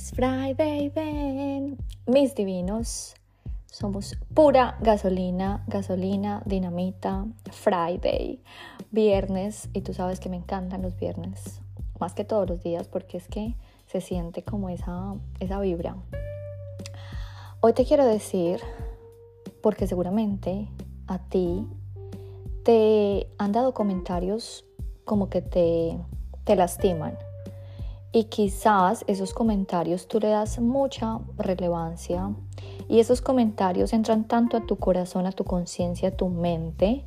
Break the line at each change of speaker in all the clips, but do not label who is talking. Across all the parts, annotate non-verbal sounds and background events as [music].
Friday, ven. Mis divinos, somos pura gasolina, gasolina, dinamita, Friday, viernes. Y tú sabes que me encantan los viernes, más que todos los días, porque es que se siente como esa, esa vibra. Hoy te quiero decir, porque seguramente a ti te han dado comentarios como que te, te lastiman y quizás esos comentarios tú le das mucha relevancia y esos comentarios entran tanto a tu corazón, a tu conciencia, a tu mente,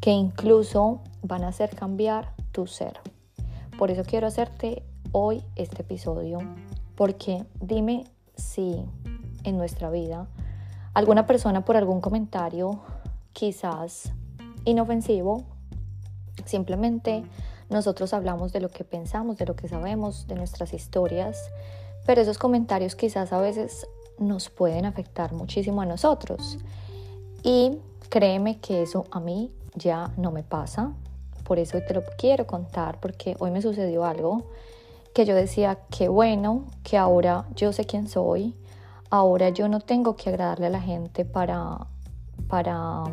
que incluso van a hacer cambiar tu ser. Por eso quiero hacerte hoy este episodio, porque dime si en nuestra vida alguna persona por algún comentario, quizás inofensivo, simplemente nosotros hablamos de lo que pensamos, de lo que sabemos, de nuestras historias, pero esos comentarios quizás a veces nos pueden afectar muchísimo a nosotros. Y créeme que eso a mí ya no me pasa. Por eso te lo quiero contar, porque hoy me sucedió algo que yo decía, qué bueno que ahora yo sé quién soy, ahora yo no tengo que agradarle a la gente para, para,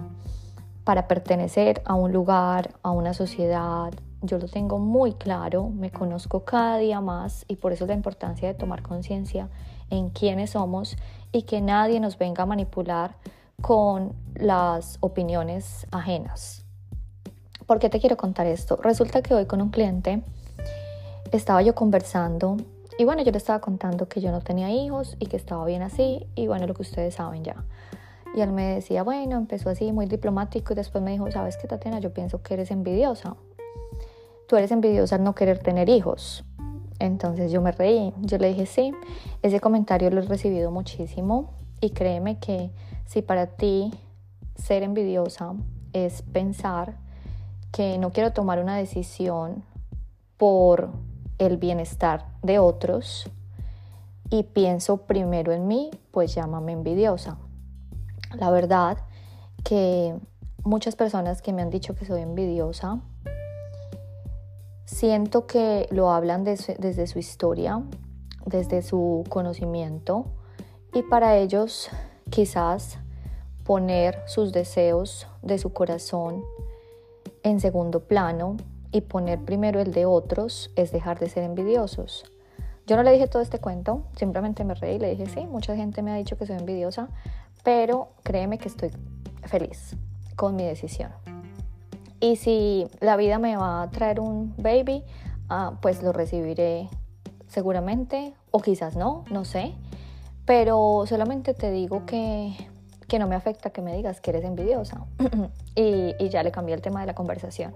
para pertenecer a un lugar, a una sociedad, yo lo tengo muy claro, me conozco cada día más y por eso es la importancia de tomar conciencia en quiénes somos y que nadie nos venga a manipular con las opiniones ajenas. ¿Por qué te quiero contar esto? Resulta que hoy con un cliente estaba yo conversando y bueno, yo le estaba contando que yo no tenía hijos y que estaba bien así y bueno, lo que ustedes saben ya. Y él me decía, bueno, empezó así muy diplomático y después me dijo, ¿sabes qué, Tatiana? Yo pienso que eres envidiosa tú eres envidiosa al no querer tener hijos. Entonces yo me reí, yo le dije, sí, ese comentario lo he recibido muchísimo y créeme que si para ti ser envidiosa es pensar que no quiero tomar una decisión por el bienestar de otros y pienso primero en mí, pues llámame envidiosa. La verdad que muchas personas que me han dicho que soy envidiosa Siento que lo hablan desde su historia, desde su conocimiento y para ellos quizás poner sus deseos de su corazón en segundo plano y poner primero el de otros es dejar de ser envidiosos. Yo no le dije todo este cuento, simplemente me reí y le dije, sí, mucha gente me ha dicho que soy envidiosa, pero créeme que estoy feliz con mi decisión. Y si la vida me va a traer un baby, ah, pues lo recibiré seguramente, o quizás no, no sé. Pero solamente te digo que, que no me afecta que me digas que eres envidiosa. [clears throat] y, y ya le cambié el tema de la conversación.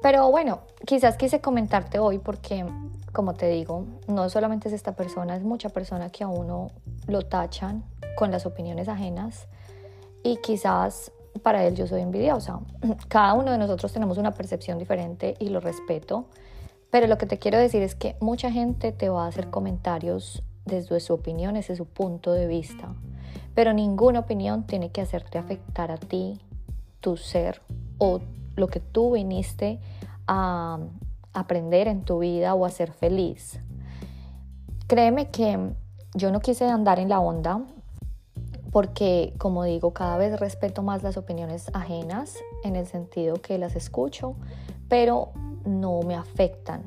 Pero bueno, quizás quise comentarte hoy porque, como te digo, no solamente es esta persona, es mucha persona que a uno lo tachan con las opiniones ajenas y quizás para él yo soy envidiosa. [clears throat] Cada uno de nosotros tenemos una percepción diferente y lo respeto, pero lo que te quiero decir es que mucha gente te va a hacer comentarios desde su opinión, desde su punto de vista, pero ninguna opinión tiene que hacerte afectar a ti, tu ser o lo que tú viniste a aprender en tu vida o a ser feliz. Créeme que yo no quise andar en la onda porque, como digo, cada vez respeto más las opiniones ajenas en el sentido que las escucho, pero no me afectan.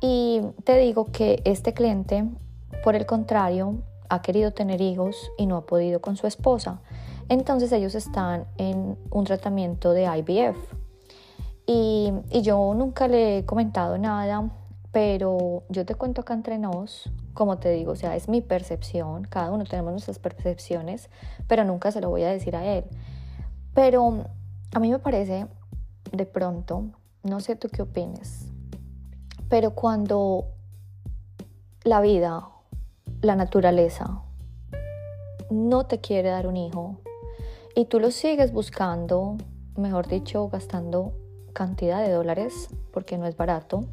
Y te digo que este cliente, por el contrario, ha querido tener hijos y no ha podido con su esposa. Entonces ellos están en un tratamiento de IVF. Y, y yo nunca le he comentado nada, pero yo te cuento acá entre nos como te digo, o sea, es mi percepción, cada uno tenemos nuestras percepciones, pero nunca se lo voy a decir a él. Pero a mí me parece, de pronto, no sé tú qué opines, pero cuando la vida, la naturaleza, no te quiere dar un hijo y tú lo sigues buscando, mejor dicho, gastando cantidad de dólares, porque no es barato,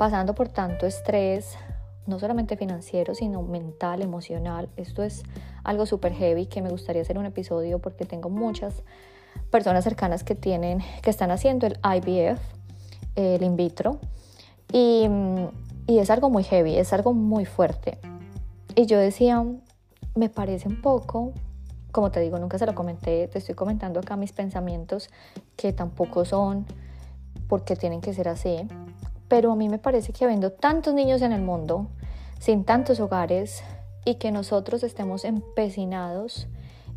pasando por tanto estrés, no solamente financiero, sino mental, emocional. Esto es algo súper heavy que me gustaría hacer un episodio porque tengo muchas personas cercanas que tienen, que están haciendo el IVF, el in vitro. Y, y es algo muy heavy, es algo muy fuerte. Y yo decía, me parece un poco, como te digo, nunca se lo comenté, te estoy comentando acá mis pensamientos que tampoco son porque tienen que ser así, pero a mí me parece que habiendo tantos niños en el mundo, sin tantos hogares, y que nosotros estemos empecinados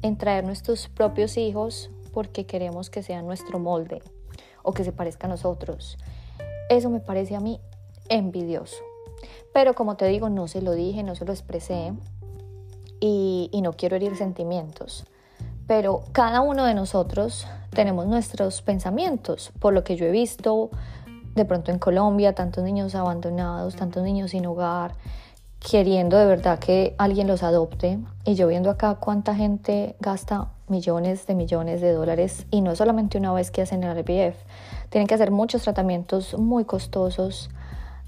en traer nuestros propios hijos porque queremos que sean nuestro molde o que se parezca a nosotros. Eso me parece a mí envidioso. Pero como te digo, no se lo dije, no se lo expresé y, y no quiero herir sentimientos. Pero cada uno de nosotros tenemos nuestros pensamientos, por lo que yo he visto de pronto en Colombia, tantos niños abandonados, tantos niños sin hogar, queriendo de verdad que alguien los adopte. Y yo viendo acá cuánta gente gasta millones de millones de dólares y no solamente una vez que hacen el IVF, tienen que hacer muchos tratamientos muy costosos.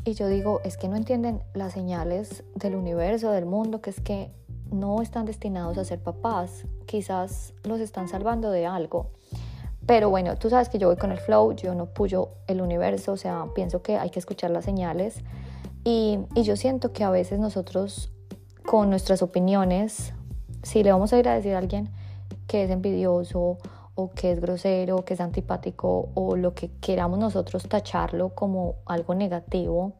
Y yo digo, es que no entienden las señales del universo, del mundo, que es que no están destinados a ser papás, quizás los están salvando de algo. Pero bueno, tú sabes que yo voy con el flow, yo no puyo el universo, o sea, pienso que hay que escuchar las señales. Y, y yo siento que a veces nosotros, con nuestras opiniones, si le vamos a ir a decir a alguien que es envidioso o que es grosero, que es antipático o lo que queramos nosotros tacharlo como algo negativo,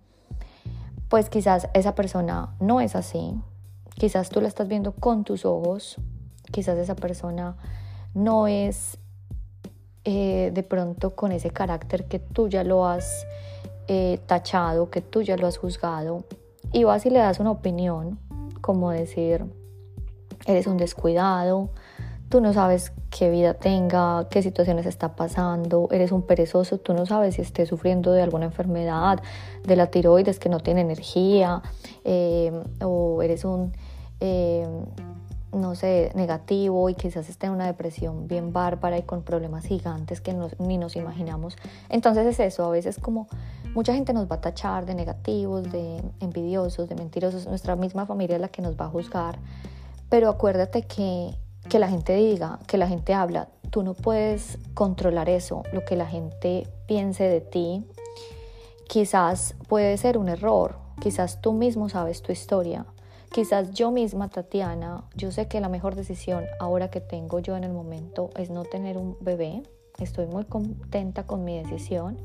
pues quizás esa persona no es así. Quizás tú la estás viendo con tus ojos, quizás esa persona no es eh, de pronto con ese carácter que tú ya lo has eh, tachado, que tú ya lo has juzgado, y vas y le das una opinión, como decir, eres un descuidado, tú no sabes qué vida tenga, qué situaciones está pasando, eres un perezoso, tú no sabes si esté sufriendo de alguna enfermedad, de la tiroides que no tiene energía, eh, o eres un no sé, negativo y quizás esté en una depresión bien bárbara y con problemas gigantes que ni nos imaginamos. Entonces es eso, a veces como mucha gente nos va a tachar de negativos, de envidiosos, de mentirosos, nuestra misma familia es la que nos va a juzgar, pero acuérdate que, que la gente diga, que la gente habla, tú no puedes controlar eso, lo que la gente piense de ti, quizás puede ser un error, quizás tú mismo sabes tu historia Quizás yo misma, Tatiana, yo sé que la mejor decisión ahora que tengo yo en el momento es no tener un bebé. Estoy muy contenta con mi decisión.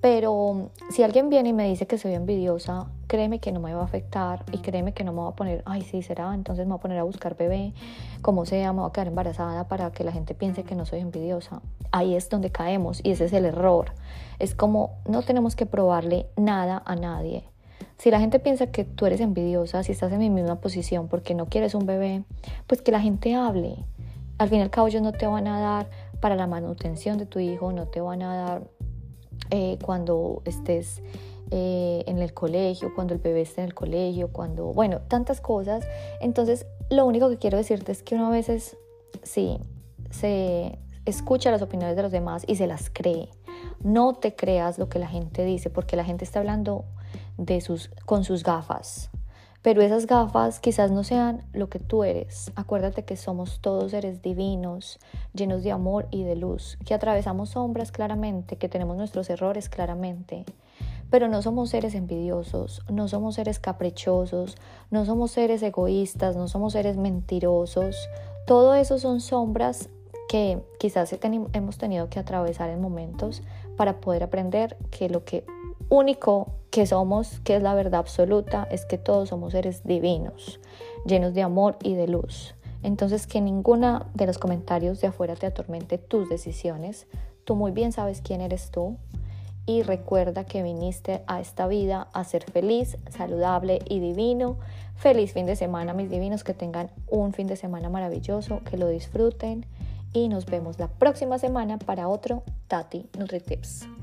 Pero si alguien viene y me dice que soy envidiosa, créeme que no me va a afectar y créeme que no me va a poner, ay, sí, será, entonces me voy a poner a buscar bebé, como sea, me voy a quedar embarazada para que la gente piense que no soy envidiosa. Ahí es donde caemos y ese es el error. Es como no tenemos que probarle nada a nadie. Si la gente piensa que tú eres envidiosa, si estás en mi misma posición porque no quieres un bebé, pues que la gente hable. Al fin y al cabo ellos no te van a dar para la manutención de tu hijo, no te van a dar eh, cuando estés eh, en el colegio, cuando el bebé esté en el colegio, cuando, bueno, tantas cosas. Entonces, lo único que quiero decirte es que uno a veces, sí, se escucha las opiniones de los demás y se las cree. No te creas lo que la gente dice, porque la gente está hablando de sus, con sus gafas. Pero esas gafas quizás no sean lo que tú eres. Acuérdate que somos todos seres divinos, llenos de amor y de luz, que atravesamos sombras claramente, que tenemos nuestros errores claramente. Pero no somos seres envidiosos, no somos seres caprichosos, no somos seres egoístas, no somos seres mentirosos. Todo eso son sombras que quizás hemos tenido que atravesar en momentos para poder aprender que lo que único que somos, que es la verdad absoluta, es que todos somos seres divinos, llenos de amor y de luz. Entonces que ninguna de los comentarios de afuera te atormente tus decisiones. Tú muy bien sabes quién eres tú y recuerda que viniste a esta vida a ser feliz, saludable y divino. Feliz fin de semana, mis divinos, que tengan un fin de semana maravilloso, que lo disfruten y nos vemos la próxima semana para otro Tati NutriTips.